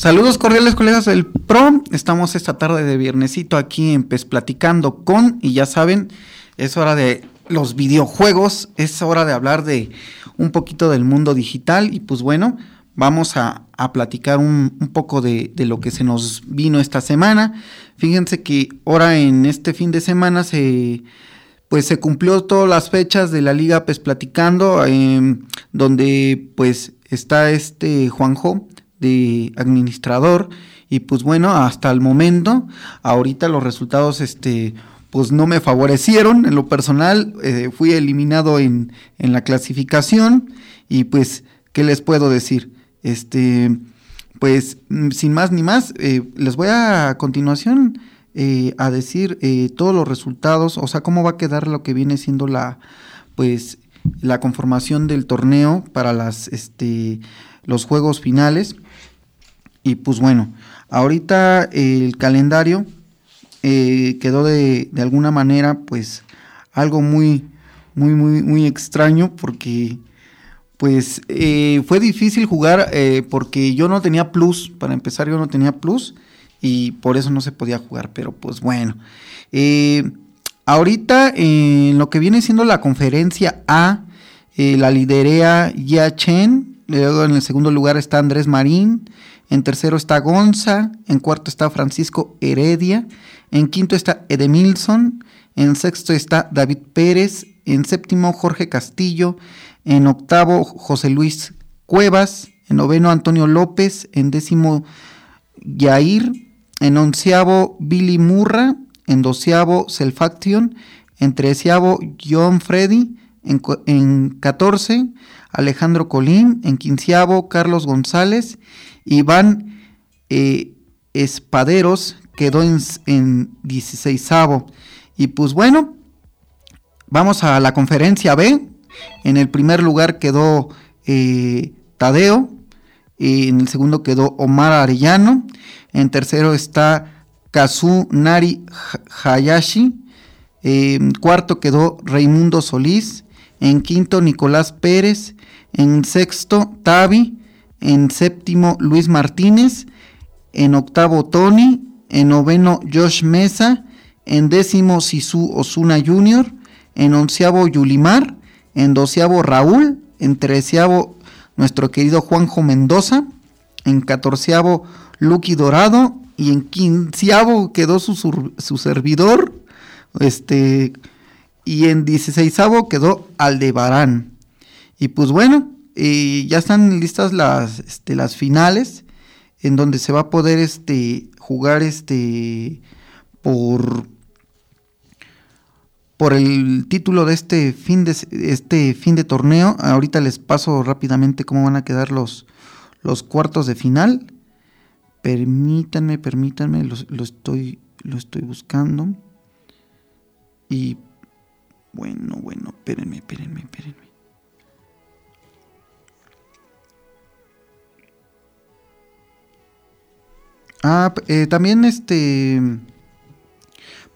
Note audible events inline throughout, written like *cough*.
Saludos cordiales colegas del PRO. Estamos esta tarde de viernesito aquí en PES Platicando con, y ya saben, es hora de los videojuegos, es hora de hablar de un poquito del mundo digital y pues bueno, vamos a, platicar un, poco de, lo que se nos vino esta semana. Fíjense que ahora en este fin de semana se pues se cumplió todas las fechas de la liga PES Platicando, em, donde pues está este Juanjo de administrador y pues bueno, hasta el momento, ahorita los resultados este pues no me favorecieron en lo personal, eh, fui eliminado en, en, la clasificación y pues, ¿qué les puedo decir? Este, pues mm, sin más ni más, eh, les voy a, continuación eh, a decir todos los resultados, o sea, cómo va a quedar lo que viene siendo la, pues, la conformación del torneo para las, este, los juegos finales. Y pues bueno, ahorita el calendario eh, quedó de, de, alguna manera pues algo muy, muy, muy, muy extraño porque pues eh, fue difícil jugar eh, porque yo no tenía plus, para empezar yo no tenía plus y por eso no se podía jugar, pero pues bueno. ahorita en lo que viene siendo la conferencia A, la liderea Ya Chen, luego en el segundo lugar está Andrés Marín, en tercero está Gonza, en cuarto está Francisco Heredia, en quinto está Edemilson, en sexto está David Pérez, en séptimo Jorge Castillo, en octavo José Luis Cuevas, en noveno Antonio López, en décimo Yair, en onceavo Billy Murra, en doceavo Selfaction, en treceavo John Freddy, en, en catorce Alejandro Colín, en quinceavo Carlos González Iván eh, Espaderos quedó en, en 16 Y pues bueno, vamos a la conferencia B. En el primer lugar quedó eh, Tadeo. en el segundo quedó Omar Arellano. En tercero está Kazu Nari Hayashi. En cuarto quedó Raimundo Solís. En quinto Nicolás Pérez. En sexto Tavi. En séptimo Luis Martínez, en octavo Tony, en noveno Josh Mesa, en décimo Sisu Osuna Jr., en onceavo Yulimar, en doceavo Raúl, en treceavo nuestro querido Juanjo Mendoza, en catorceavo Lucky Dorado. Y en quinceavo quedó su, su servidor, este, y en dieciséisavo quedó Aldebarán. Y pues bueno, y ya están listas las, este, las finales en donde se va a poder este, jugar este, por, por el título de este fin de, este fin de torneo. Ahorita les paso rápidamente cómo van a quedar los, los cuartos de final. Permítanme, permítanme, lo, lo, estoy, lo estoy buscando. Y bueno, bueno, espérenme, espérenme, espérenme. Ah, eh, también este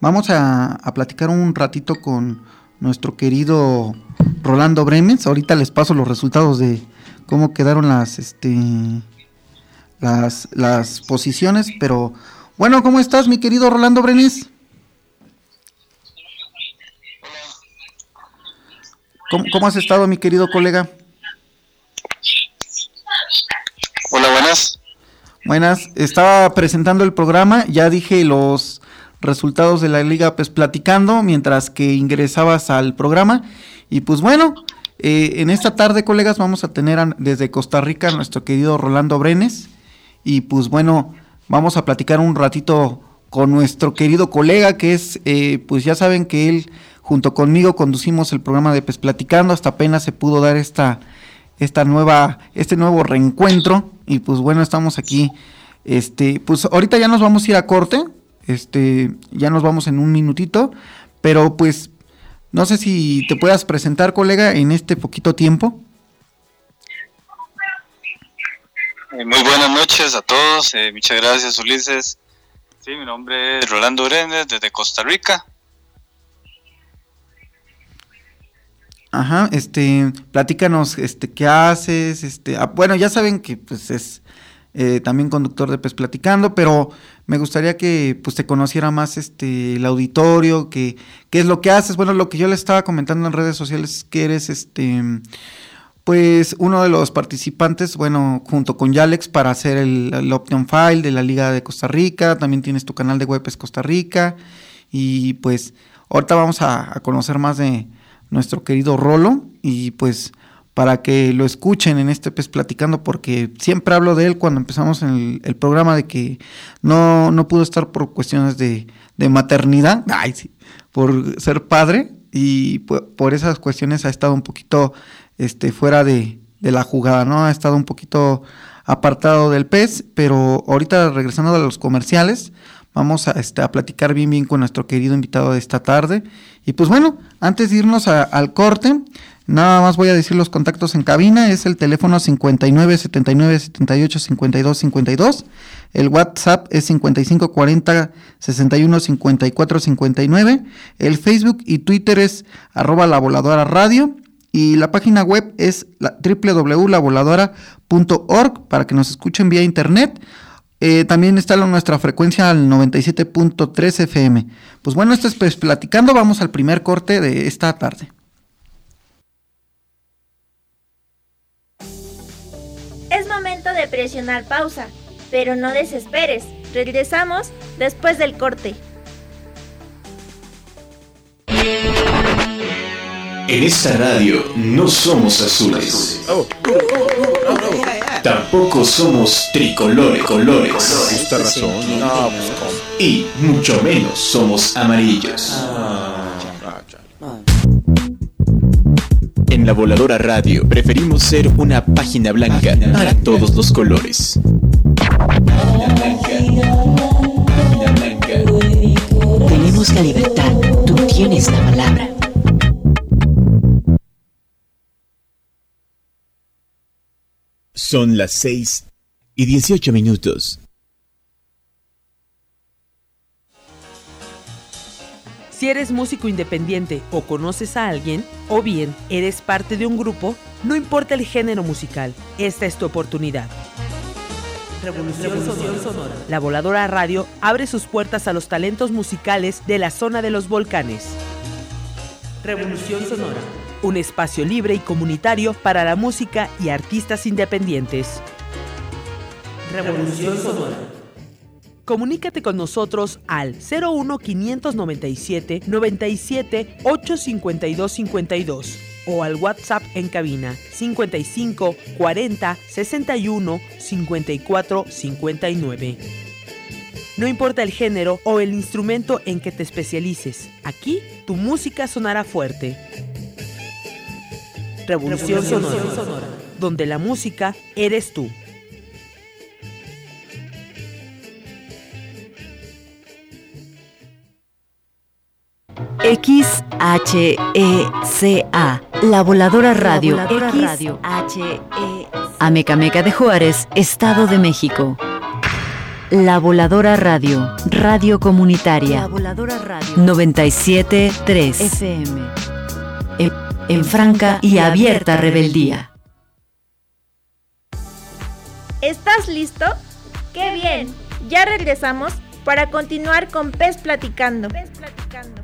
vamos a, platicar un ratito con nuestro querido Rolando Bremes. Ahorita les paso los resultados de cómo quedaron las este las, las posiciones, pero bueno, ¿cómo estás, mi querido Rolando Brenes? ¿Cómo, has estado, mi querido colega? Hola, buenas. Buenas, estaba presentando el programa, ya dije los resultados de la liga pues platicando mientras que ingresabas al programa y pues bueno, eh, en esta tarde colegas vamos a tener desde Costa Rica a nuestro querido Rolando Brenes y pues bueno, vamos a platicar un ratito con nuestro querido colega que es, eh, pues ya saben que él junto conmigo conducimos el programa de Pes Platicando, hasta apenas se pudo dar esta, esta nueva, este nuevo reencuentro y pues bueno, estamos aquí, este, pues ahorita ya nos vamos a ir a corte, este, ya nos vamos en un minutito, pero pues no sé si te puedas presentar, colega, en este poquito tiempo. Eh, muy buenas noches a todos, eh, muchas gracias Ulises. Sí, mi nombre es Rolando Brenes desde Costa Rica. Ajá, este, platícanos, este, qué haces, este, ah, bueno, ya saben que pues es eh, también conductor de Pes Platicando, pero me gustaría que pues te conociera más este el auditorio, que qué es lo que haces, bueno, lo que yo le estaba comentando en redes sociales es que eres este pues uno de los participantes, bueno, junto con Yalex para hacer el, Option File de la Liga de Costa Rica, también tienes tu canal de web es Costa Rica. Y pues ahorita vamos a conocer más de nuestro querido Rolo y pues para que lo escuchen en este pues platicando porque siempre hablo de él cuando empezamos en el, programa de que no, no pudo estar por cuestiones de, de maternidad, *laughs* ay, sí, por ser padre y por, esas cuestiones ha estado un poquito este, fuera de, de la jugada, ¿no? Ha estado un poquito apartado del pez, pero ahorita regresando a los comerciales, vamos a, este, a platicar bien bien con nuestro querido invitado de esta tarde. Y pues bueno, antes de irnos al corte, Nada más voy a decir los contactos en cabina, es el teléfono 59 79 78 52 52, el WhatsApp es 55 40 61 54 59, el Facebook y Twitter es arroba la voladora radio. Y la página web es www.lavoladora.org para que nos escuchen vía internet. Eh, también está nuestra frecuencia al 97.3 FM. Pues bueno, esto es pues, platicando, vamos al primer corte de esta tarde. de presionar pausa, pero no desesperes. Regresamos después del corte. En esta radio no somos azules. Tampoco somos tricolores, colores. Y mucho menos somos amarillos. En la Voladora Radio preferimos ser una página blanca para todos los colores. Tenemos la libertad, tú tienes la palabra. Son las 6 y 18 minutos. Si eres músico independiente o conoces a alguien, o bien eres parte de un grupo, no importa el género musical, esta es tu oportunidad. Revolución, Sonora. La Voladora Radio abre sus puertas a los talentos musicales de la zona de los volcanes. Revolución Sonora. Un espacio libre y comunitario para la música y artistas independientes. Revolución Sonora. Comunícate con nosotros al 01 597 97 852 52 o al WhatsApp en cabina 55 40 61 54 59. No importa el género o el instrumento en que te especialices, aquí tu música sonará fuerte. Revolución, Sonora, donde la música eres tú. XHECA, La Voladora Radio. Radio. Amecameca de Juárez, Estado de México. La Voladora Radio, Radio Comunitaria. La Voladora Radio. 97.3 FM en franca y abierta rebeldía. ¿Estás listo? ¡Qué bien! Ya regresamos para continuar con Pez Platicando. Pez Platicando.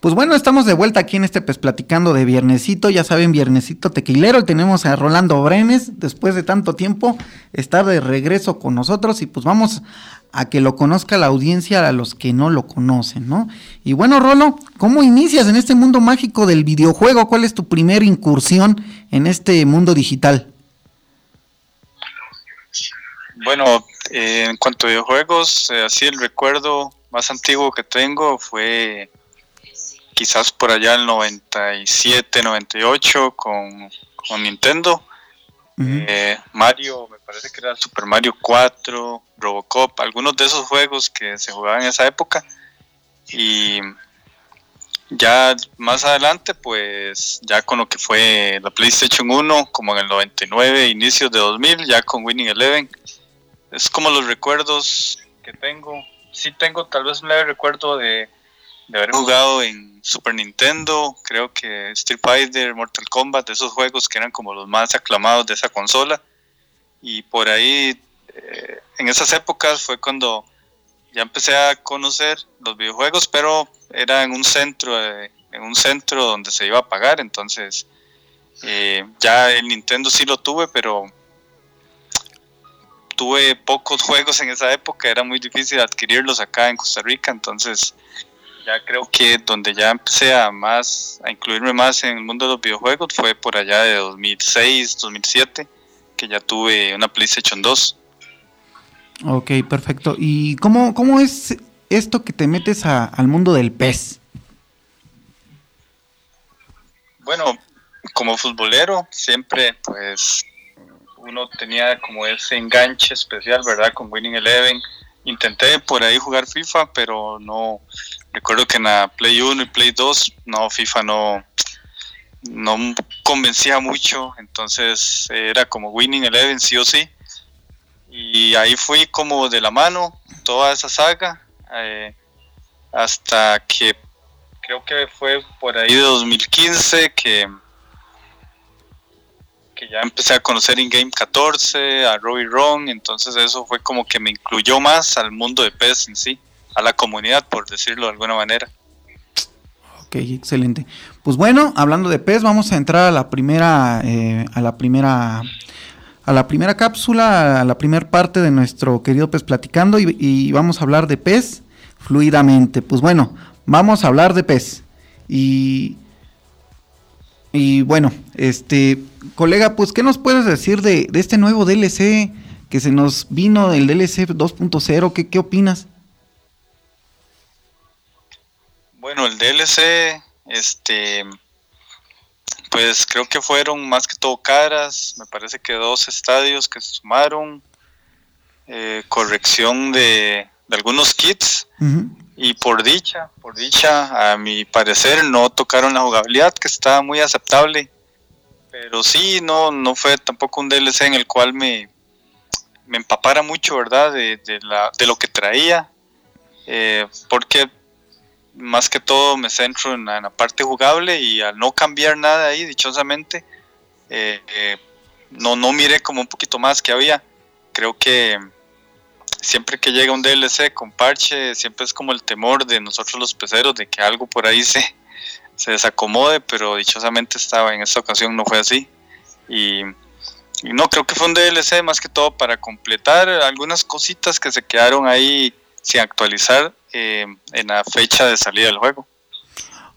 Pues bueno, estamos de vuelta aquí en este Pez Platicando de Viernesito. Ya saben, Viernesito Tequilero. Tenemos a Rolando Brenes, después de tanto tiempo, estar de regreso con nosotros. Y pues vamos a que lo conozca la audiencia a los que no lo conocen, ¿no? Y bueno, Rolo, ¿cómo inicias en este mundo mágico del videojuego? ¿Cuál es tu primera incursión en este mundo digital? Bueno, eh, en cuanto a videojuegos, eh, así el recuerdo más antiguo que tengo fue quizás por allá el 97, 98 con, con Nintendo. Eh, Mario, me parece que era Super Mario 4, Robocop, algunos de esos juegos que se jugaban en esa época. Y ya más adelante, pues ya con lo que fue la PlayStation 1, como en el 99, inicios de 2000, ya con Winning Eleven. Es como los recuerdos que tengo. Sí tengo tal vez un leve recuerdo de de haber jugado en Super Nintendo, creo que Street Fighter, Mortal Kombat, esos juegos que eran como los más aclamados de esa consola. Y por ahí, eh, en esas épocas fue cuando ya empecé a conocer los videojuegos, pero era en un centro, eh, en un centro donde se iba a pagar, entonces eh, ya el Nintendo sí lo tuve, pero tuve pocos juegos en esa época, era muy difícil adquirirlos acá en Costa Rica, entonces ya creo que donde ya empecé a más a incluirme más en el mundo de los videojuegos fue por allá de 2006, 2007, que ya tuve una PlayStation 2. Ok, perfecto. ¿Y cómo, cómo es esto que te metes al mundo del PES? Bueno, como futbolero siempre pues uno tenía como ese enganche especial, ¿verdad? Con Winning Eleven. Intenté por ahí jugar FIFA, pero no, Recuerdo que en la Play 1 y Play 2, no, FIFA no, no convencía mucho, entonces era como Winning Eleven sí o sí. Y ahí fui como de la mano toda esa saga, eh, hasta que creo que fue por ahí de 2015 que, que ya empecé a conocer In-Game 14, a Robbie Ron, entonces eso fue como que me incluyó más al mundo de PES en sí a la comunidad, por decirlo de alguna manera. Ok, excelente. Pues bueno, hablando de PES, vamos a entrar a la primera, eh, a la primera, a la primera cápsula, a la primera parte de nuestro querido PES platicando y, vamos a hablar de PES fluidamente. Pues bueno, vamos a hablar de PES y y bueno, este colega, pues qué nos puedes decir de, de este nuevo DLC que se nos vino el DLC 2.0, ¿qué, ¿qué opinas? Bueno, el DLC, este, pues creo que fueron más que todo caras, me parece que dos estadios que se sumaron, eh, corrección de, algunos kits. Y por dicha, por dicha, a mi parecer no tocaron la jugabilidad que estaba muy aceptable, pero sí, no, no fue tampoco un DLC en el cual me, me empapara mucho, ¿verdad? De, de, la, de lo que traía, eh, porque más que todo me centro en la, parte jugable y al no cambiar nada ahí, dichosamente, eh, eh, no, no miré como un poquito más que había. Creo que siempre que llega un DLC con parche, siempre es como el temor de nosotros los peceros de que algo por ahí se, se desacomode, pero dichosamente estaba en esta ocasión, no fue así. Y, y no, creo que fue un DLC más que todo para completar algunas cositas que se quedaron ahí sin actualizar eh, en la fecha de salida del juego.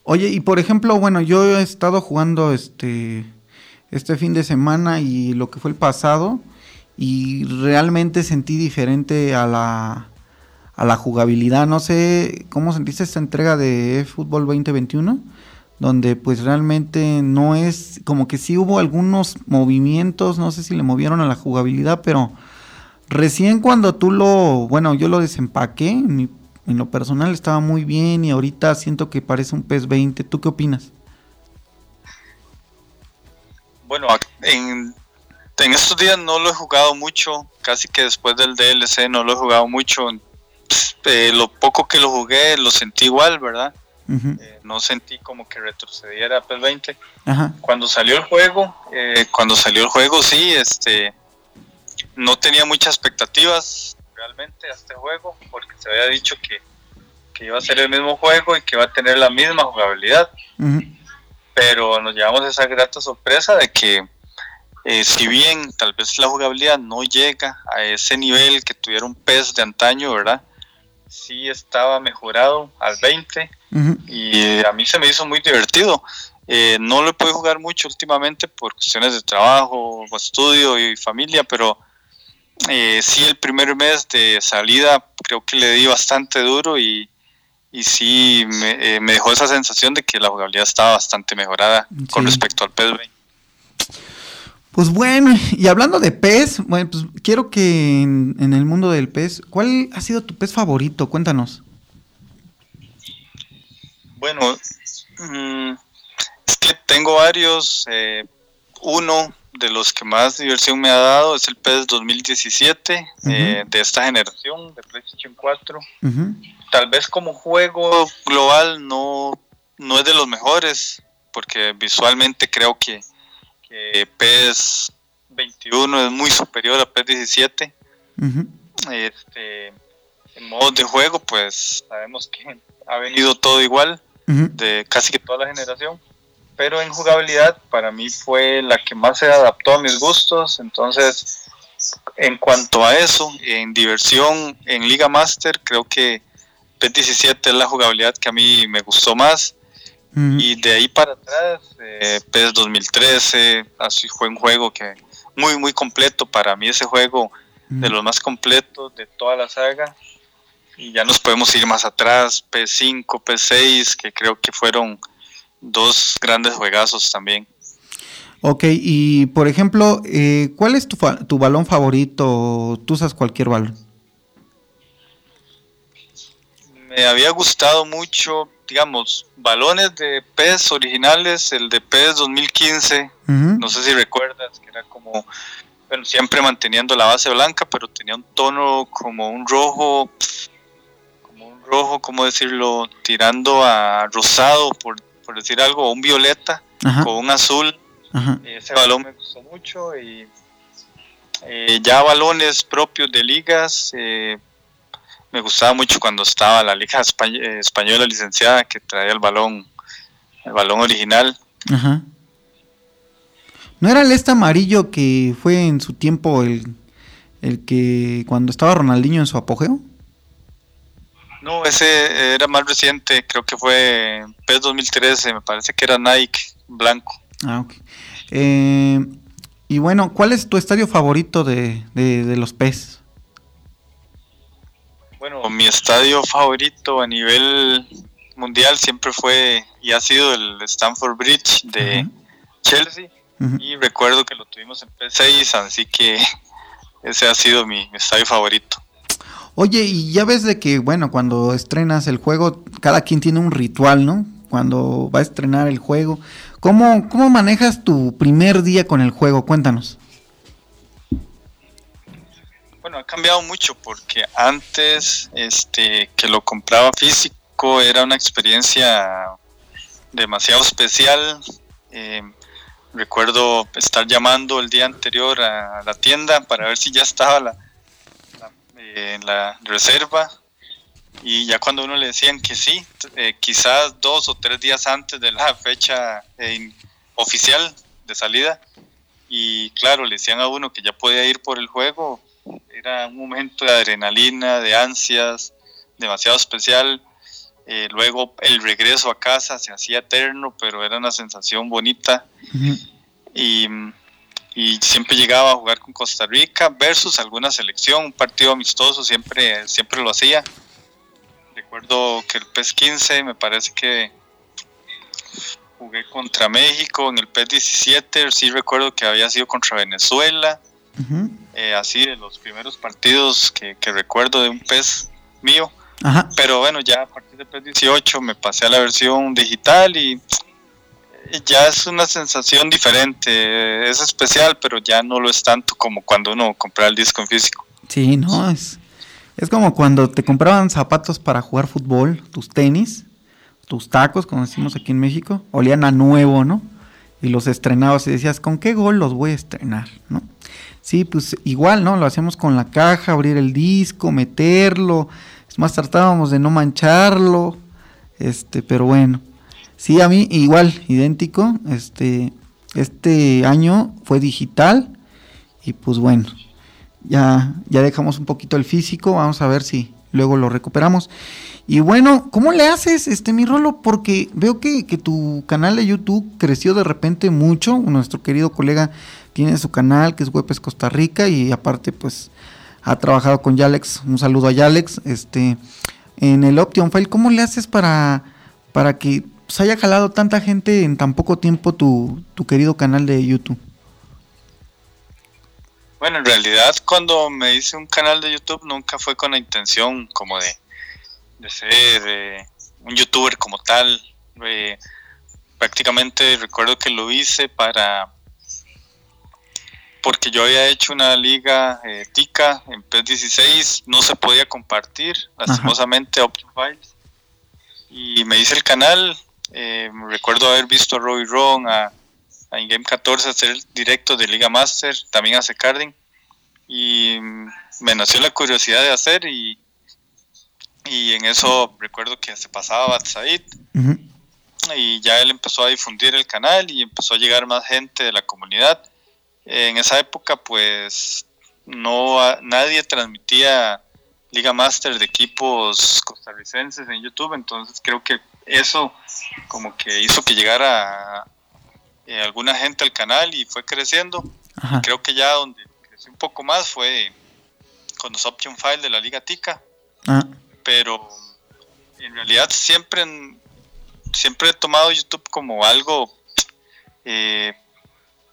Oye, y por ejemplo, bueno, yo he estado jugando este, este fin de semana y lo que fue el pasado y realmente sentí diferente a la, a la jugabilidad. No sé cómo sentiste esta entrega de Fútbol 2021, donde pues realmente no es, como que sí hubo algunos movimientos, no sé si le movieron a la jugabilidad, pero recién cuando tú lo, bueno, yo lo desempaqué, mi en lo personal estaba muy bien y ahorita siento que parece un PES 20. ¿Tú qué opinas? Bueno, en, estos días no lo he jugado mucho, casi que después del DLC no lo he jugado mucho. Eh, lo poco que lo jugué lo sentí igual, ¿verdad? Eh, no sentí como que retrocediera a PES 20. Cuando salió el juego, eh, cuando salió el juego sí, este, no tenía muchas expectativas realmente a este juego, porque se había dicho que, que iba a ser el mismo juego y que iba a tener la misma jugabilidad. Pero nos llevamos esa grata sorpresa de que eh, si bien tal vez la jugabilidad no llega a ese nivel que tuviera un PES de antaño, ¿verdad? Sí estaba mejorado al 20 y a mí se me hizo muy divertido. Eh, no lo he podido jugar mucho últimamente por cuestiones de trabajo, estudio y familia, pero eh, sí el primer mes de salida creo que le di bastante duro y, y sí me, eh, me, dejó esa sensación de que la jugabilidad estaba bastante mejorada con respecto al PES 20. Pues bueno, y hablando de PES, bueno, pues quiero que en, en, el mundo del PES, ¿cuál ha sido tu PES favorito? Cuéntanos. Bueno, mmm, es que tengo varios. Eh, uno de los que más diversión me ha dado es el PES 2017 uh -huh. eh, de esta generación de PlayStation 4. Uh -huh. Tal vez como juego global no, no es de los mejores, porque visualmente creo que, que PES 21 es muy superior a PES 17. Uh -huh. este, en modos de juego, pues sabemos que ha venido todo igual de casi que toda la generación pero en jugabilidad para mí fue la que más se adaptó a mis gustos, entonces en cuanto a eso, en diversión, en Liga Master, creo que PES 17 es la jugabilidad que a mí me gustó más, mm. y de ahí para atrás, eh, PES 2013, así fue un juego que muy muy completo, para mí ese juego mm. de los más completos de toda la saga, y ya nos podemos ir más atrás, P5, P6, que creo que fueron dos grandes juegazos también. Ok, y por ejemplo, eh, ¿cuál es tu, tu, balón favorito? ¿Tú usas cualquier balón? Me había gustado mucho, digamos, balones de PES originales, el de PES 2015, uh -huh. no sé si recuerdas, que era como, bueno, siempre manteniendo la base blanca, pero tenía un tono como un rojo, como un rojo, ¿cómo decirlo? Tirando a rosado, por por decir algo, un violeta Ajá. con un azul. Ajá. Ese balón me gustó mucho y eh, ya balones propios de ligas. Eh, me gustaba mucho cuando estaba la liga españ española licenciada que traía el balón, el balón original. Ajá. ¿No era el este amarillo que fue en su tiempo el, el que cuando estaba Ronaldinho en su apogeo? No, ese era más reciente, creo que fue PES 2013, me parece que era Nike blanco. Ah, ok. Eh, y bueno, ¿cuál es tu estadio favorito de, de, de, los PES? Bueno, mi estadio favorito a nivel mundial siempre fue y ha sido el Stamford Bridge de uh -huh. Chelsea. Uh -huh. Y recuerdo que lo tuvimos en P6, así que *laughs* ese ha sido mi, mi estadio favorito. Oye, y ya ves de que, bueno, cuando estrenas el juego, cada quien tiene un ritual, ¿no? Cuando va a estrenar el juego. ¿Cómo, cómo manejas tu primer día con el juego? Cuéntanos. Bueno, ha cambiado mucho porque antes este, que lo compraba físico era una experiencia demasiado especial. Eh, recuerdo estar llamando el día anterior a la tienda para ver si ya estaba la, en la reserva y ya cuando uno le decían que sí, eh, quizás dos o tres días antes de la fecha eh, oficial de salida y claro, le decían a uno que ya podía ir por el juego, era un momento de adrenalina, de ansias, demasiado especial. Eh, luego el regreso a casa se hacía eterno, pero era una sensación bonita. Uh -huh. Y y siempre llegaba a jugar con Costa Rica versus alguna selección, un partido amistoso, siempre, siempre lo hacía. Recuerdo que el PES 15 me parece que jugué contra México, en el PES 17 sí recuerdo que había sido contra Venezuela, uh -huh. eh, así de los primeros partidos que, que recuerdo de un PES mío. Ajá. Pero bueno, ya a partir del PES 18 me pasé a la versión digital y ya es una sensación diferente, es especial, pero ya no lo es tanto como cuando uno compra el disco en físico. Sí, no, es, es como cuando te compraban zapatos para jugar fútbol, tus tenis, tus tacos, como decimos aquí en México, olían a nuevo, ¿no? Y los estrenabas y decías, ¿con qué gol los voy a estrenar, no? Sí, pues igual, ¿no? Lo hacíamos con la caja, abrir el disco, meterlo, más tratábamos de no mancharlo, este, pero bueno. Sí, a mí igual, idéntico, este, este año fue digital y pues bueno, ya, ya dejamos un poquito el físico, vamos a ver si luego lo recuperamos. Y bueno, ¿cómo le haces, este mi Rolo? Porque veo que, que, tu canal de YouTube creció de repente mucho. Nuestro querido colega tiene su canal que es Webes Costa Rica y aparte pues ha trabajado con Yalex. Un saludo a Yalex. Este, en el Option File, ¿cómo le haces para, para que pues, haya jalado tanta gente en tan poco tiempo tu, tu querido canal de YouTube? Bueno, en realidad cuando me hice un canal de YouTube nunca fue con la intención como de, de ser eh, un youtuber como tal. Eh, prácticamente recuerdo que lo hice para porque yo había hecho una liga eh, TICA en PES 16, no se podía compartir, lastimosamente Option Files. Y me hice el canal, recuerdo haber visto a Robbie Ron, a, a InGame 14 hacer directo de Liga Master, también hace carding. Y me nació la curiosidad de hacer y, y en eso recuerdo que se pasaba a Said. Y ya él empezó a difundir el canal y empezó a llegar más gente de la comunidad. En esa época pues no nadie transmitía Liga Master de equipos costarricenses en YouTube, entonces creo que eso como que hizo que llegara eh, alguna gente al canal y fue creciendo. Creo que ya donde creció un poco más fue con los option file de la Liga Tica. Ah. Pero en realidad siempre, siempre he tomado YouTube como algo eh,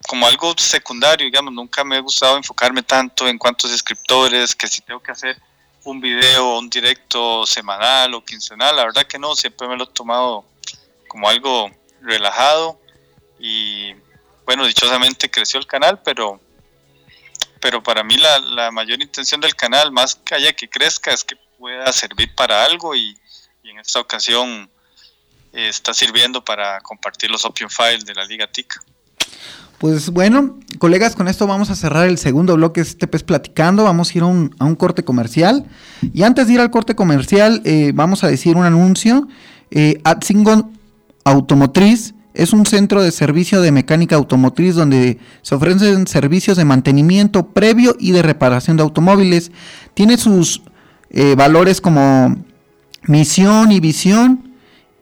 como algo secundario, digamos, nunca me ha gustado enfocarme tanto en cuántos suscriptores, que si tengo que hacer un video, un directo semanal o quincenal, la verdad que no, siempre me lo he tomado como algo relajado y bueno, dichosamente creció el canal, pero, pero para mí la, mayor intención del canal, más que haya que crezca, es que pueda servir para algo y, en esta ocasión eh, está sirviendo para compartir los Opium Files de la Liga TIC. Pues bueno, colegas, con esto vamos a cerrar el segundo bloque de este pez platicando. Vamos a ir a un, corte comercial. Y antes de ir al corte comercial, eh, vamos a decir un anuncio. Eh, Atsingon Automotriz es un centro de servicio de mecánica automotriz donde se ofrecen servicios de mantenimiento previo y de reparación de automóviles. Tiene sus eh, valores como misión y visión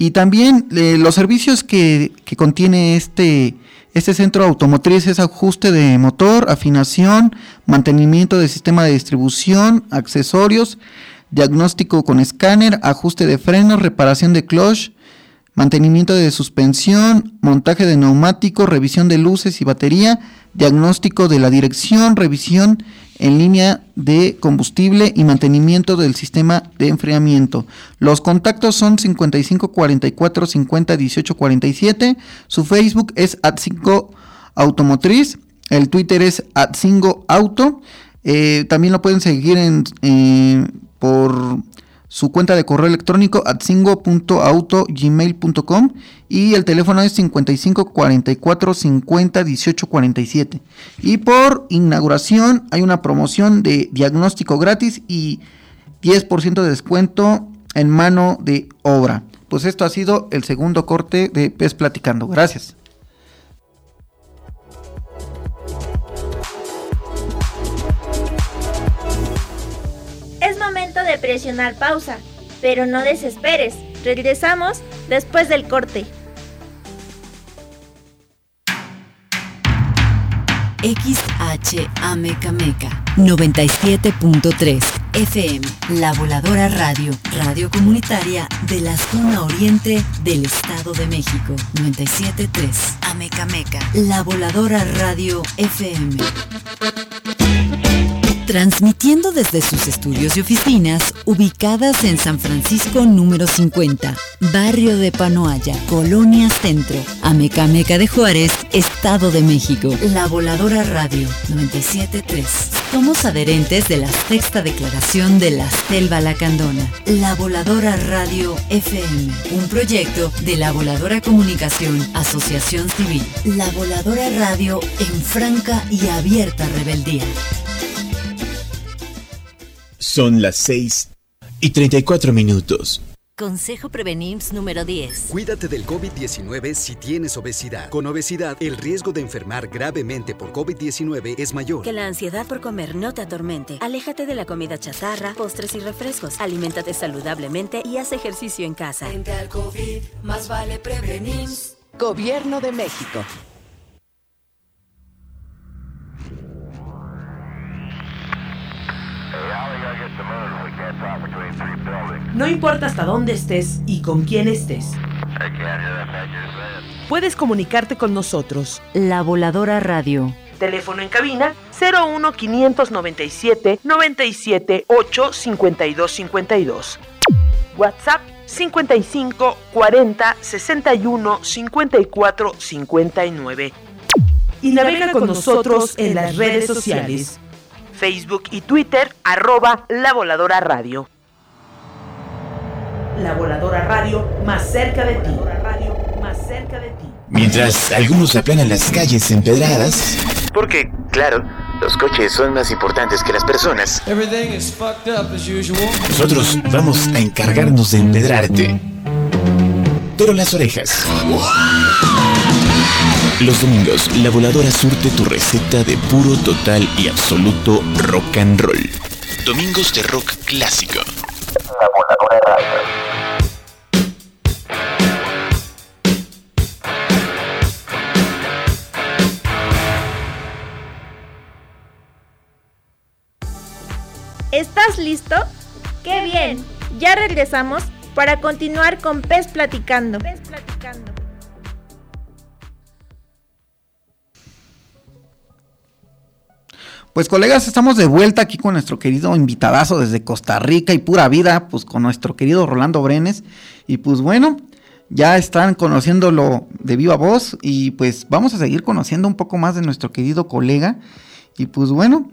y también eh, los servicios que, contiene este, este centro automotriz es ajuste de motor, afinación, mantenimiento del sistema de distribución, accesorios, diagnóstico con escáner, ajuste de frenos, reparación de clutch, mantenimiento de suspensión, montaje de neumáticos, revisión de luces y batería, diagnóstico de la dirección, revisión en línea de combustible y mantenimiento del sistema de enfriamiento. Los contactos son 55 44 50 18 47. Su Facebook es at5 automotriz. El Twitter es at5 auto. Eh, también lo pueden seguir en, eh, por su cuenta de correo electrónico atsingo.auto.gmail.com y el teléfono es 55 44 50 18 47. Y por inauguración hay una promoción de diagnóstico gratis y 10% de descuento en mano de obra. Pues esto ha sido el segundo corte de Pez Platicando. Gracias. De presionar pausa, pero no desesperes. Regresamos después del corte. XHAMECAMECA 97.3 FM, La Voladora Radio, radio comunitaria de la zona oriente del Estado de México. 97.3 Amecameca, La Voladora Radio FM transmitiendo desde sus estudios y oficinas ubicadas en San Francisco número 50, barrio de Panoaya, Colonia Centro, Amecameca de Juárez, Estado de México. La Voladora Radio 973. Somos adherentes de la sexta declaración de la Selva Lacandona. La Voladora Radio FM, un proyecto de la Voladora Comunicación, Asociación Civil. La Voladora Radio en franca y abierta rebeldía. Son las 6 y 34 minutos. Consejo Prevenims número 10. Cuídate del COVID-19 si tienes obesidad. Con obesidad, el riesgo de enfermar gravemente por COVID-19 es mayor. Que la ansiedad por comer no te atormente. Aléjate de la comida chatarra, postres y refrescos. Aliméntate saludablemente y haz ejercicio en casa. Frente al COVID, más vale prevenir. Gobierno de México. No importa hasta dónde estés y con quién estés. Puedes comunicarte con nosotros. La Voladora Radio. Teléfono en cabina 01 597 97 8 52 52. WhatsApp 55 40 61 54 59. Y navega con nosotros en las redes sociales. Facebook y Twitter, arroba La Voladora Radio. La Voladora Radio, más cerca de ti. Radio, más cerca de ti. Mientras algunos aplanan las calles empedradas. Porque, claro, los coches son más importantes que las personas. Nosotros vamos a encargarnos de empedrarte. Pero las orejas. Los domingos, la voladora surte tu receta de puro, total y absoluto rock and roll. Domingos de rock clásico. La voladora radio. ¿Estás listo? ¡Qué bien! Ya regresamos para continuar con Pez Platicando. Pez Platicando. Pues colegas, estamos de vuelta aquí con nuestro querido invitadazo desde Costa Rica y pura vida, pues con nuestro querido Rolando Brenes. Y pues bueno, ya están conociéndolo de viva voz y pues vamos a seguir conociendo un poco más de nuestro querido colega. Y pues bueno,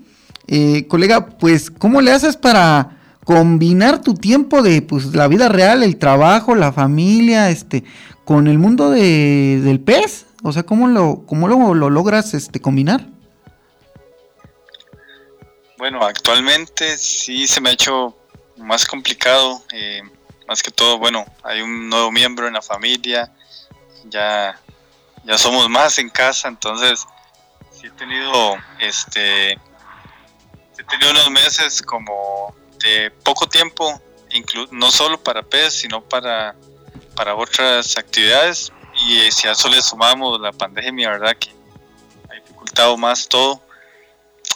eh, colega, pues ¿cómo le haces para combinar tu tiempo de pues la vida real, el trabajo, la familia, este, con el mundo de, del pez? O sea, ¿cómo lo, cómo lo, lo logras este, combinar? Bueno, actualmente sí se me ha hecho más complicado, eh, más que todo, bueno, hay un nuevo miembro en la familia, ya, ya somos más en casa, entonces sí he tenido, este, tenido unos meses como de poco tiempo, no solo para PES, sino para, para otras actividades, y si a eso le sumamos la pandemia, verdad que ha dificultado más todo,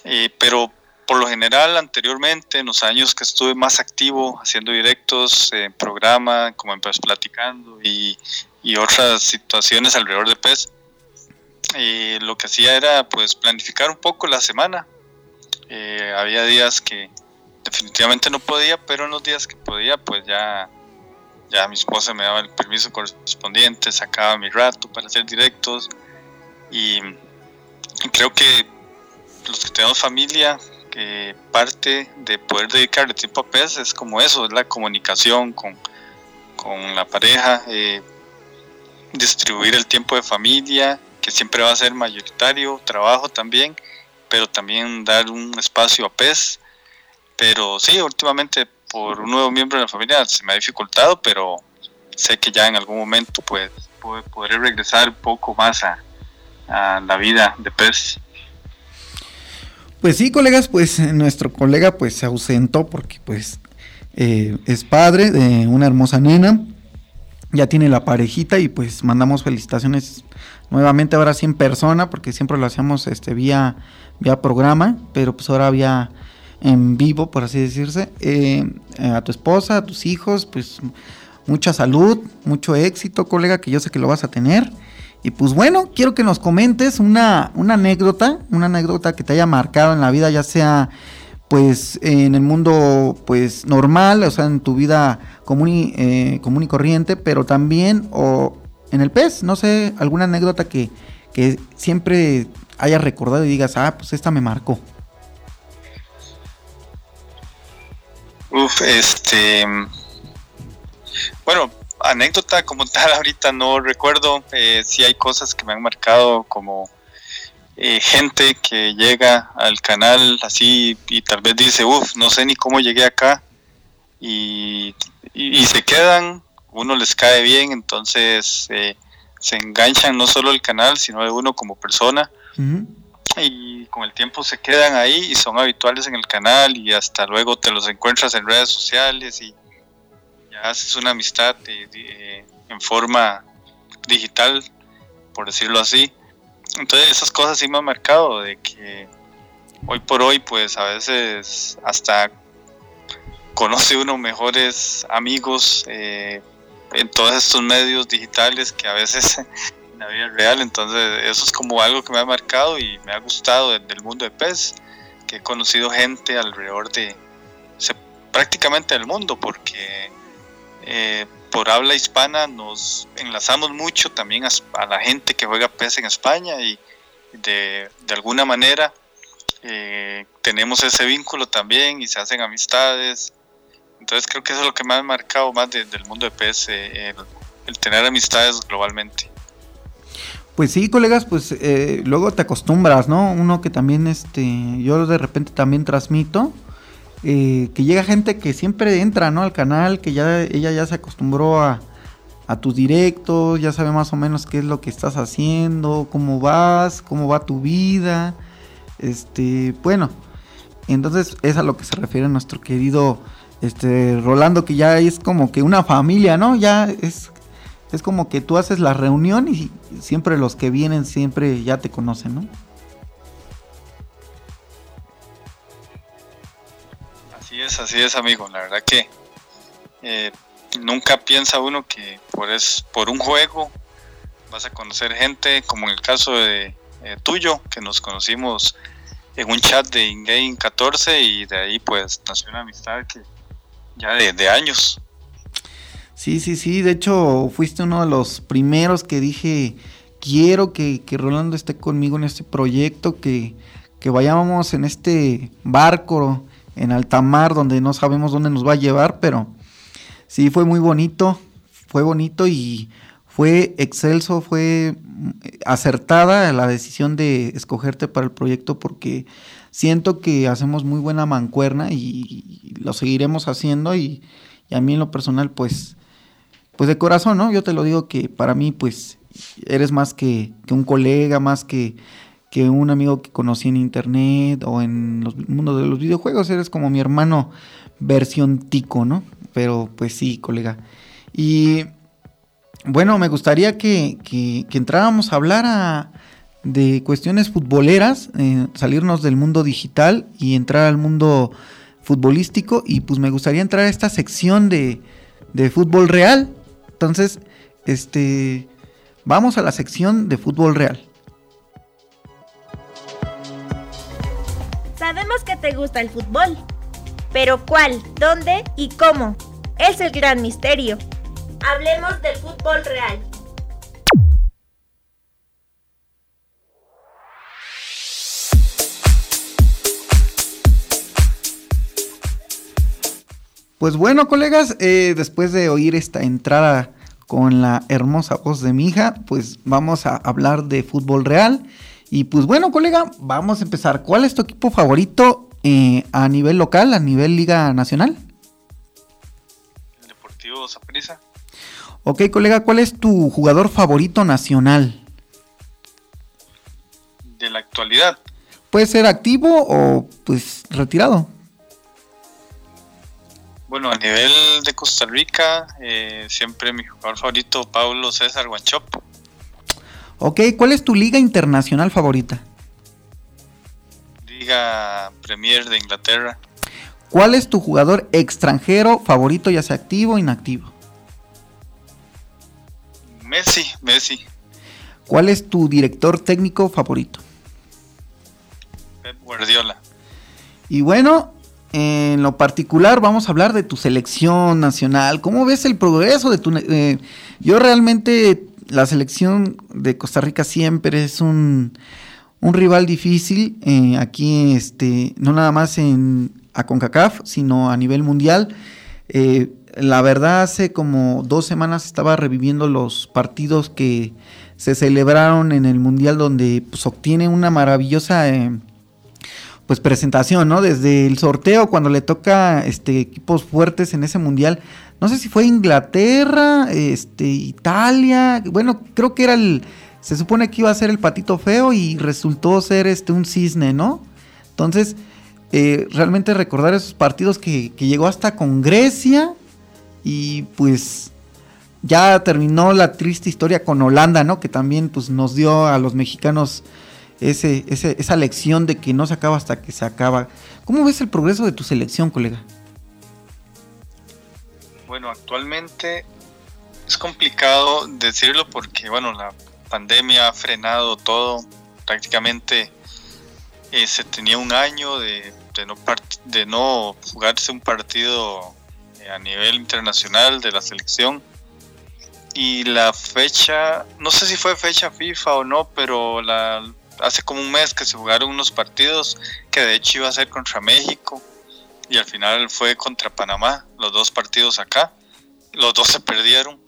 eh, pero por lo general anteriormente, en los años que estuve más activo haciendo directos en programa, como en PES Platicando y, y, otras situaciones alrededor de PES, eh, lo que hacía era pues planificar un poco la semana. Eh, había días que definitivamente no podía, pero en los días que podía pues ya, ya mi esposa me daba el permiso correspondiente, sacaba mi rato para hacer directos y, creo que los que tenemos familia que parte de poder dedicarle tiempo a PES es como eso, es la comunicación con, con la pareja, eh, distribuir el tiempo de familia, que siempre va a ser mayoritario, trabajo también, pero también dar un espacio a PES. Pero sí, últimamente por un nuevo miembro de la familia se me ha dificultado, pero sé que ya en algún momento pues podré regresar un poco más a, la vida de PES. Pues sí, colegas, pues nuestro colega pues se ausentó porque pues eh, es padre de una hermosa nena, ya tiene la parejita y pues mandamos felicitaciones nuevamente ahora sí en persona porque siempre lo hacíamos este vía vía programa, pero pues ahora vía en vivo por así decirse. Eh, a tu esposa, a tus hijos, pues mucha salud, mucho éxito, colega, que yo sé que lo vas a tener. Y pues bueno, quiero que nos comentes una, una anécdota, una anécdota que te haya marcado en la vida, ya sea pues en el mundo pues normal, o sea, en tu vida común y, eh, común y corriente, pero también en el pez, no sé, alguna anécdota que, que siempre hayas recordado y digas, ah, pues esta me marcó. Uf, este... Bueno, anécdota como tal *laughs* ahorita no recuerdo. Eh, sí hay cosas que me han marcado como eh, gente que llega al canal así y tal vez dice, uff, no sé ni cómo llegué acá. y, se quedan, uno les cae bien, entonces eh, se enganchan no solo el canal, sino de uno como persona. Y con el tiempo se quedan ahí y son habituales en el canal y hasta luego te los encuentras en redes sociales y ya haces una amistad en forma digital, por decirlo así. Entonces esas cosas sí me han marcado de que hoy por hoy pues a veces hasta conoce uno mejores amigos eh, en todos estos medios digitales que a veces *laughs* en la vida real. Entonces eso es como algo que me ha marcado y me ha gustado del mundo de PES, que he conocido gente alrededor de prácticamente del mundo, porque eh, por habla hispana nos enlazamos mucho también a, la gente que juega PES en España y de, de alguna manera eh, tenemos ese vínculo también y se hacen amistades. Entonces creo que eso es lo que me ha marcado más del mundo de PS, eh, el, tener amistades globalmente. Pues sí, colegas, pues eh, luego te acostumbras, ¿no? Uno que también, este, yo de repente también transmito, que llega gente que siempre entra, ¿no? Al canal, que ya ella ya se acostumbró a, a tus directos, ya sabe más o menos qué es lo que estás haciendo, cómo vas, cómo va tu vida. Este, bueno, entonces es a lo que se refiere nuestro querido este Rolando, que ya es como que una familia, ¿no? Ya es, es como que tú haces la reunión y siempre los que vienen siempre ya te conocen, ¿no? Así es, así es, amigo. La verdad que eh, nunca piensa uno que por, es, por un juego vas a conocer gente, como en el caso de eh, tuyo, que nos conocimos en un chat de InGame 14 y de ahí pues nació una amistad que ya de, años. Sí, sí, sí, de hecho fuiste uno de los primeros que dije, quiero que, Rolando esté conmigo en este proyecto, que, que vayamos en este barco en alta mar donde no sabemos dónde nos va a llevar, pero sí fue muy bonito, fue bonito y fue excelso, fue mm, acertada la decisión de escogerte para el proyecto porque siento que hacemos muy buena mancuerna y, lo seguiremos haciendo y, a mí en lo personal pues pues de corazón, ¿no? Yo te lo digo que para mí pues eres más que, un colega, más que, que un amigo que conocí en internet o en los mundo de los videojuegos, eres como mi hermano versión tico, ¿no? Pero pues sí, colega. Y bueno, me gustaría que, entráramos a hablar de cuestiones futboleras, eh, salirnos del mundo digital y entrar al mundo futbolístico. Y pues me gustaría entrar a esta sección de, de fútbol real. Entonces, este, vamos a la sección de fútbol real. Sabemos que te gusta el fútbol, pero ¿cuál, dónde y cómo? Es el gran misterio. Hablemos del fútbol real. Pues bueno, colegas, eh, después de oír esta entrada con la hermosa voz de mi hija, pues vamos a hablar de fútbol real. Y pues bueno, colega, vamos a empezar. ¿Cuál es tu equipo favorito eh, a nivel local, a nivel Liga Nacional? El Deportivo Zaprisa. Ok, colega, ¿cuál es tu jugador favorito nacional? De la actualidad. Puede ser activo o pues retirado. Bueno, a nivel de Costa Rica, eh, siempre mi jugador favorito, Pablo César Guanchop. Ok, ¿cuál es tu liga internacional favorita? Liga Premier de Inglaterra. ¿Cuál es tu jugador extranjero favorito, ya sea activo o inactivo? Messi, Messi. ¿Cuál es tu director técnico favorito? Pep Guardiola. Y bueno, en lo particular vamos a hablar de tu selección nacional. ¿Cómo ves el progreso de tu... Eh, yo realmente la selección de Costa Rica siempre es un, rival difícil eh, aquí, este, no nada más en a CONCACAF, sino a nivel mundial. Eh, la verdad hace como dos semanas estaba reviviendo los partidos que se celebraron en el Mundial donde pues, obtiene una maravillosa eh, pues presentación, ¿no? Desde el sorteo cuando le toca este equipos fuertes en ese mundial. No sé si fue Inglaterra, este Italia, bueno, creo que era el se supone que iba a ser el patito feo y resultó ser este un cisne, ¿no? Entonces, eh, realmente recordar esos partidos que, que llegó hasta con Grecia y pues ya terminó la triste historia con Holanda, ¿no? Que también pues nos dio a los mexicanos ese, esa lección de que no se acaba hasta que se acaba. ¿Cómo ves el progreso de tu selección, colega? Bueno, actualmente es complicado decirlo porque, bueno, la pandemia ha frenado todo. Prácticamente eh, se tenía un año de, de, no de no jugarse un partido eh, a nivel internacional de la selección. Y la fecha, no sé si fue fecha FIFA o no, pero la, hace como un mes que se jugaron unos partidos que de hecho iba a ser contra México y al final fue contra Panamá, los dos partidos acá, los dos *laughs* se perdieron,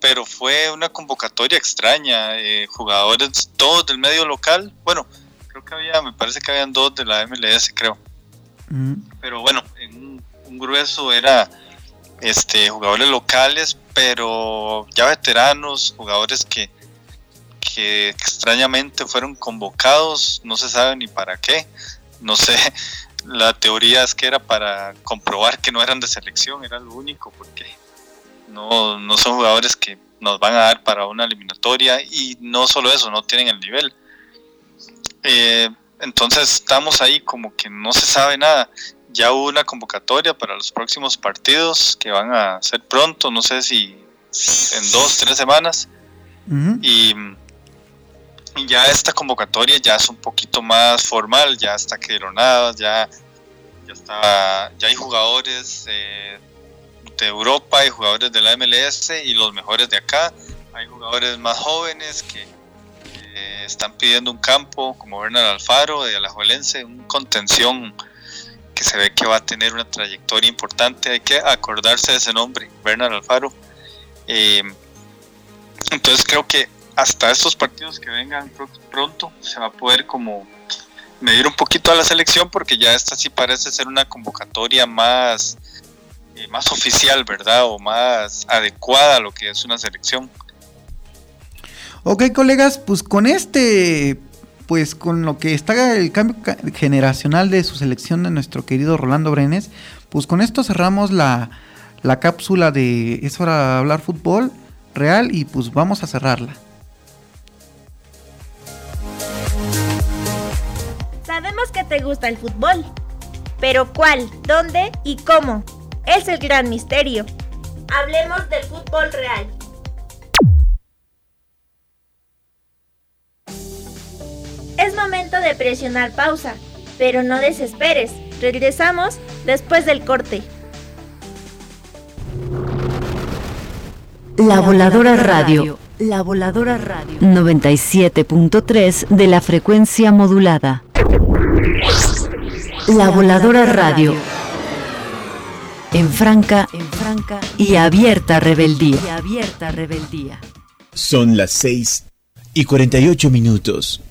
pero fue una convocatoria extraña, eh, jugadores todos del medio local, bueno, creo que había, me parece que habían dos de la MLS, creo, mm. pero bueno, en un, grueso era este jugadores locales, pero ya veteranos, jugadores que que extrañamente fueron convocados, no se sabe ni para qué, no sé, *laughs* la teoría es que era para comprobar que no eran de selección, era lo único, porque no, no son jugadores que nos van a dar para una eliminatoria y no solo eso, no tienen el nivel. Eh, entonces estamos ahí como que no se sabe nada. Ya hubo una convocatoria para los próximos partidos que van a ser pronto, no sé si en dos, tres semanas. Y ya esta convocatoria ya es un poquito más formal, ya está nada, ya, ya, está, ya hay jugadores eh, de Europa y jugadores de la MLS y los mejores de acá. Hay jugadores más jóvenes que están pidiendo un campo, como Bernard Alfaro de Alajuelense, un contención que se ve que va a tener una trayectoria importante. Hay que acordarse de ese nombre, Bernard Alfaro. Eh, entonces creo que hasta estos partidos que vengan pronto se va a poder como medir un poquito a la selección porque ya esta sí parece ser una convocatoria más eh, más oficial, ¿verdad? O más adecuada a lo que es una selección. Ok, colegas, pues con este, pues con lo que está el cambio generacional de su selección de nuestro querido Rolando Brenes, pues con esto cerramos la, la cápsula de Es hora de hablar fútbol real y pues vamos a cerrarla. Te gusta el fútbol. Pero ¿cuál? ¿Dónde? ¿Y cómo? Es el gran misterio. Hablemos del fútbol real. Es momento de presionar pausa, pero no desesperes. Regresamos después del corte. La Voladora Radio. La Voladora Radio. 97.3 de la frecuencia modulada. La Voladora Radio. En franca, en franca y abierta rebeldía. Y abierta rebeldía. Son las 6 y 48 minutos.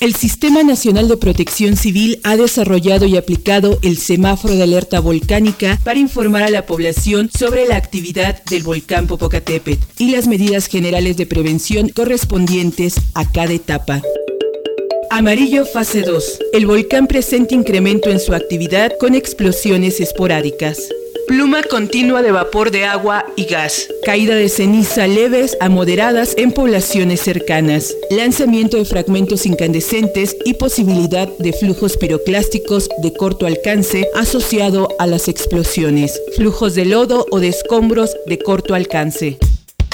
El Sistema Nacional de Protección Civil ha desarrollado y aplicado el semáforo de alerta volcánica para informar a la población sobre la actividad del volcán Popocatépetl y las medidas generales de prevención correspondientes a cada etapa. Amarillo fase 2. El volcán presenta incremento en su actividad con explosiones esporádicas. Pluma continua de vapor de agua y gas. Caída de ceniza leves a moderadas en poblaciones cercanas. Lanzamiento de fragmentos incandescentes y posibilidad de flujos piroclásticos de corto alcance asociado a las explosiones. Flujos de lodo o de escombros de corto alcance.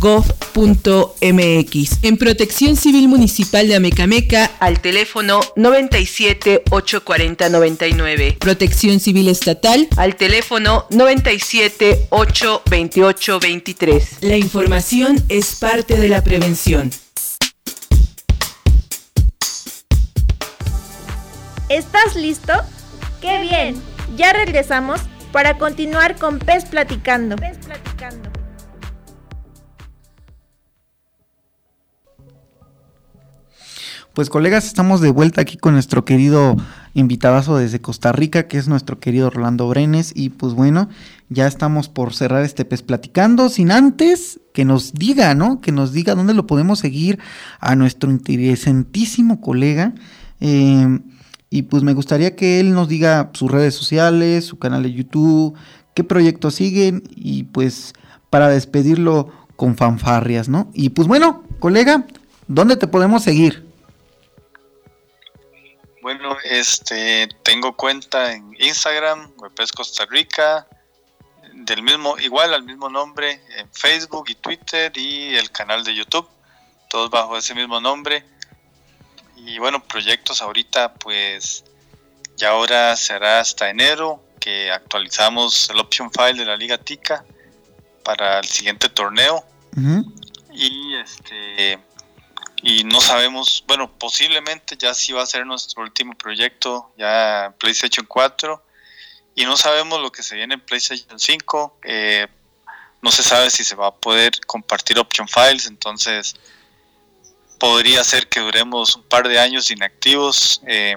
www.senapred.gov.mx. En Protección Civil Municipal de Amecameca al teléfono 97 840 99. Protección Civil Estatal al teléfono 97 28 23. La información es parte de la prevención. ¿Estás listo? ¡Qué bien! Ya regresamos para continuar con Pez Platicando. Pez Platicando. Pues colegas, estamos de vuelta aquí con nuestro querido invitadazo desde Costa Rica, que es nuestro querido Rolando Brenes. Y pues bueno, ya estamos por cerrar este pez platicando, sin antes que nos diga, ¿no? Que nos diga dónde lo podemos seguir a nuestro interesantísimo colega. Eh, y pues me gustaría que él nos diga sus redes sociales, su canal de YouTube, qué proyectos siguen y pues para despedirlo con fanfarrias, ¿no? Y pues bueno, colega, ¿dónde te podemos seguir? Bueno, este, tengo cuenta en Instagram, Webes Costa Rica, del mismo, igual al mismo nombre, en Facebook y Twitter y el canal de YouTube, todos bajo ese mismo nombre. Y bueno, proyectos ahorita, pues ya ahora será hasta enero que actualizamos el option file de la Liga Tica para el siguiente torneo. Y este y no sabemos, bueno, posiblemente ya sí va a ser nuestro último proyecto, ya PlayStation 4, y no sabemos lo que se viene en PlayStation 5, eh, no se sabe si se va a poder compartir option files, entonces podría ser que duremos un par de años inactivos, eh,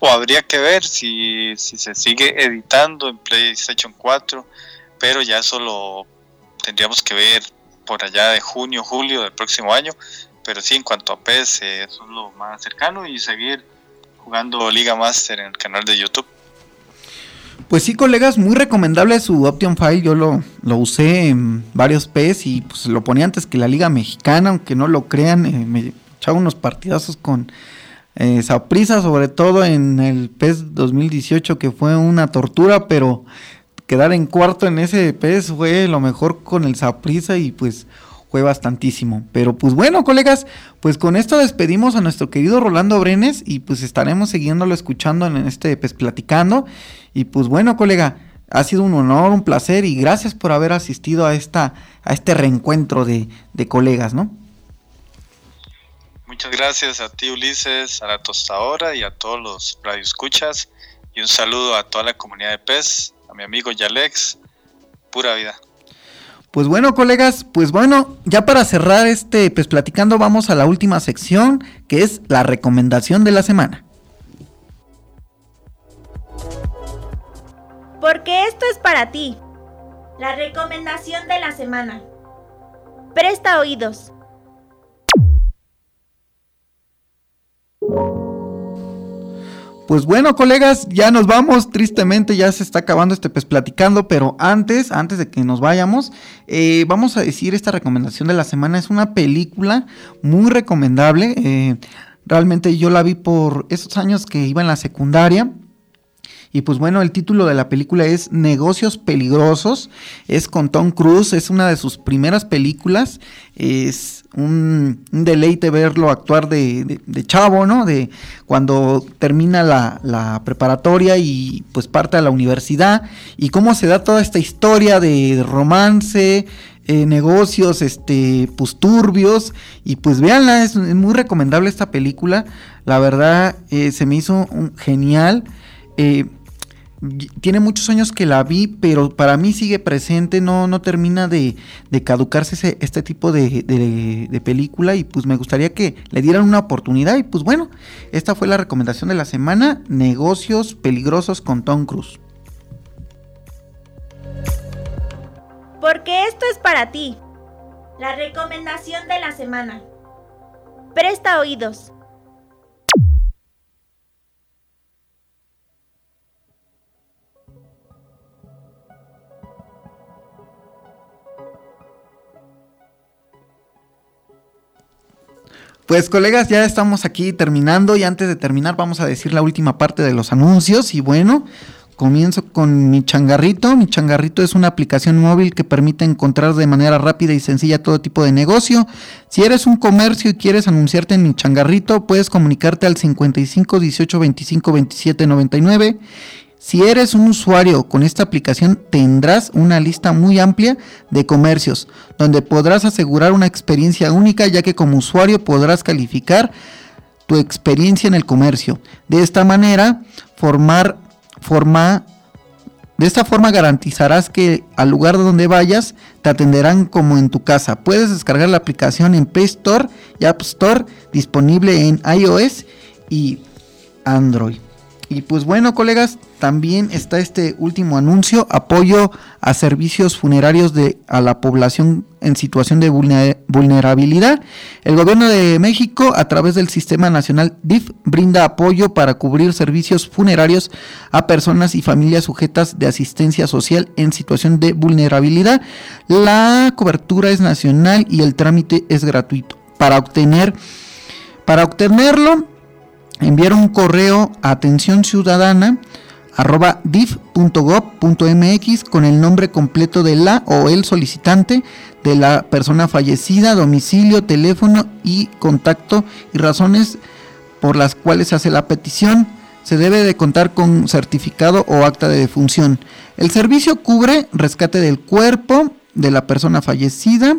o habría que ver si, si se sigue editando en PlayStation 4, pero ya eso lo tendríamos que ver por allá de junio, julio del próximo año, pero sí, en cuanto a PES, eh, es lo más cercano y seguir jugando Liga Master en el canal de YouTube. Pues sí, colegas, muy recomendable su Option File. Yo lo, lo usé en varios PES y pues lo ponía antes que la Liga Mexicana, aunque no lo crean. Eh, me echaba unos partidazos con eh, Saprisa, sobre todo en el PES 2018, que fue una tortura, pero quedar en cuarto en ese PES fue lo mejor con el Saprisa y pues fue bastantísimo. Pero pues bueno, colegas, pues con esto despedimos a nuestro querido Rolando Brenes y pues estaremos siguiéndolo escuchando en este pues platicando. Y pues bueno, colega, ha sido un honor, un placer y gracias por haber asistido a esta a este reencuentro de, colegas, ¿no? Muchas gracias a ti Ulises, a la tostadora y a todos los radioescuchas y un saludo a toda la comunidad de PES, a mi amigo Yalex, pura vida. Pues bueno, colegas, pues bueno, ya para cerrar este, pues platicando, vamos a la última sección, que es la recomendación de la semana. Porque esto es para ti. La recomendación de la semana. Presta oídos. Pues bueno, colegas, ya nos vamos. Tristemente ya se está acabando este pues platicando, pero antes, antes de que nos vayamos, eh, vamos a decir esta recomendación de la semana. Es una película muy recomendable. Eh, realmente yo la vi por esos años que iba en la secundaria. Y pues bueno, el título de la película es Negocios Peligrosos. Es con Tom Cruise, es una de sus primeras películas. Es un, deleite verlo actuar de, chavo, ¿no? De cuando termina la, preparatoria y pues parte a la universidad. Y cómo se da toda esta historia de romance, eh, negocios, este, pues turbios. Y pues véanla, es, muy recomendable esta película. La verdad, eh, se me hizo genial. Eh, tiene muchos años que la vi, pero para mí sigue presente, no, no termina de, caducarse este tipo de, película y pues me gustaría que le dieran una oportunidad y pues bueno, esta fue la recomendación de la semana, negocios peligrosos con Tom Cruise. Porque esto es para ti, la recomendación de la semana. Presta oídos. Pues colegas, ya estamos aquí terminando y antes de terminar vamos a decir la última parte de los anuncios y bueno, comienzo con mi changarrito. Mi changarrito es una aplicación móvil que permite encontrar de manera rápida y sencilla todo tipo de negocio. Si eres un comercio y quieres anunciarte en mi changarrito, puedes comunicarte al 55 18 25 27 99 si eres un usuario con esta aplicación tendrás una lista muy amplia de comercios donde podrás asegurar una experiencia única ya que como usuario podrás calificar tu experiencia en el comercio. De esta manera, formar, forma, de esta forma garantizarás que al lugar donde vayas te atenderán como en tu casa. Puedes descargar la aplicación en Play Store y App Store disponible en iOS y Android. Y pues bueno, colegas, también está este último anuncio, apoyo a servicios funerarios de a la población en situación de vulnerabilidad. El gobierno de México, a través del Sistema Nacional DIF, brinda apoyo para cubrir servicios funerarios a personas y familias sujetas de asistencia social en situación de vulnerabilidad. La cobertura es nacional y el trámite es gratuito. Para obtener para obtenerlo enviar un correo a atención ciudadana arroba dif.gov.mx con el nombre completo de la o el solicitante de la persona fallecida, domicilio, teléfono y contacto y razones por las cuales se hace la petición. Se debe de contar con certificado o acta de defunción. El servicio cubre rescate del cuerpo de la persona fallecida,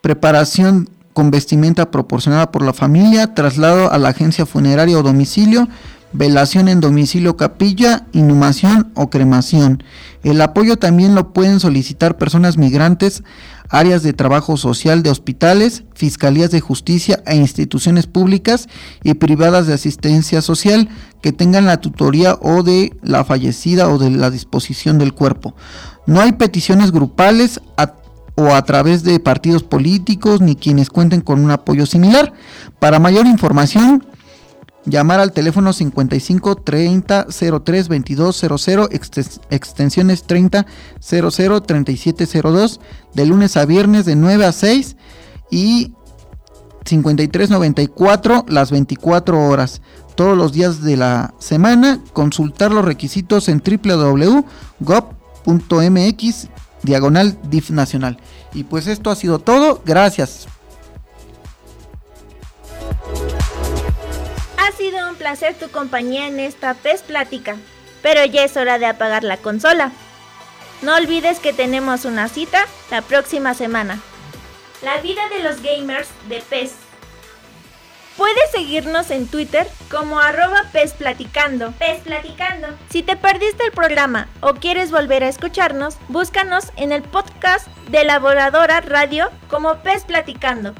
preparación con vestimenta proporcionada por la familia, traslado a la agencia funeraria o domicilio, velación en domicilio capilla, inhumación o cremación. El apoyo también lo pueden solicitar personas migrantes, áreas de trabajo social de hospitales, fiscalías de justicia e instituciones públicas y privadas de asistencia social que tengan la tutoría o de la fallecida o de la disposición del cuerpo. No hay peticiones grupales, o a través de partidos políticos ni quienes cuenten con un apoyo similar. Para mayor información, llamar al teléfono 55 30 03 22 00 extensiones 30 00 37 02 de lunes a viernes de 9 a 6 y 53 94 las 24 horas todos los días de la semana consultar los requisitos en www.gov.mx diagonal DIF nacional. Y pues esto ha sido todo. Gracias. Ha sido un placer tu compañía en esta PES Plática. Pero ya es hora de apagar la consola. No olvides que tenemos una cita la próxima semana. La vida de los gamers de PES. Puedes seguirnos en Twitter como arroba pesplaticando. Pesplaticando. Si te perdiste el programa o quieres volver a escucharnos, búscanos en el podcast de la Radio como Pes Platicando.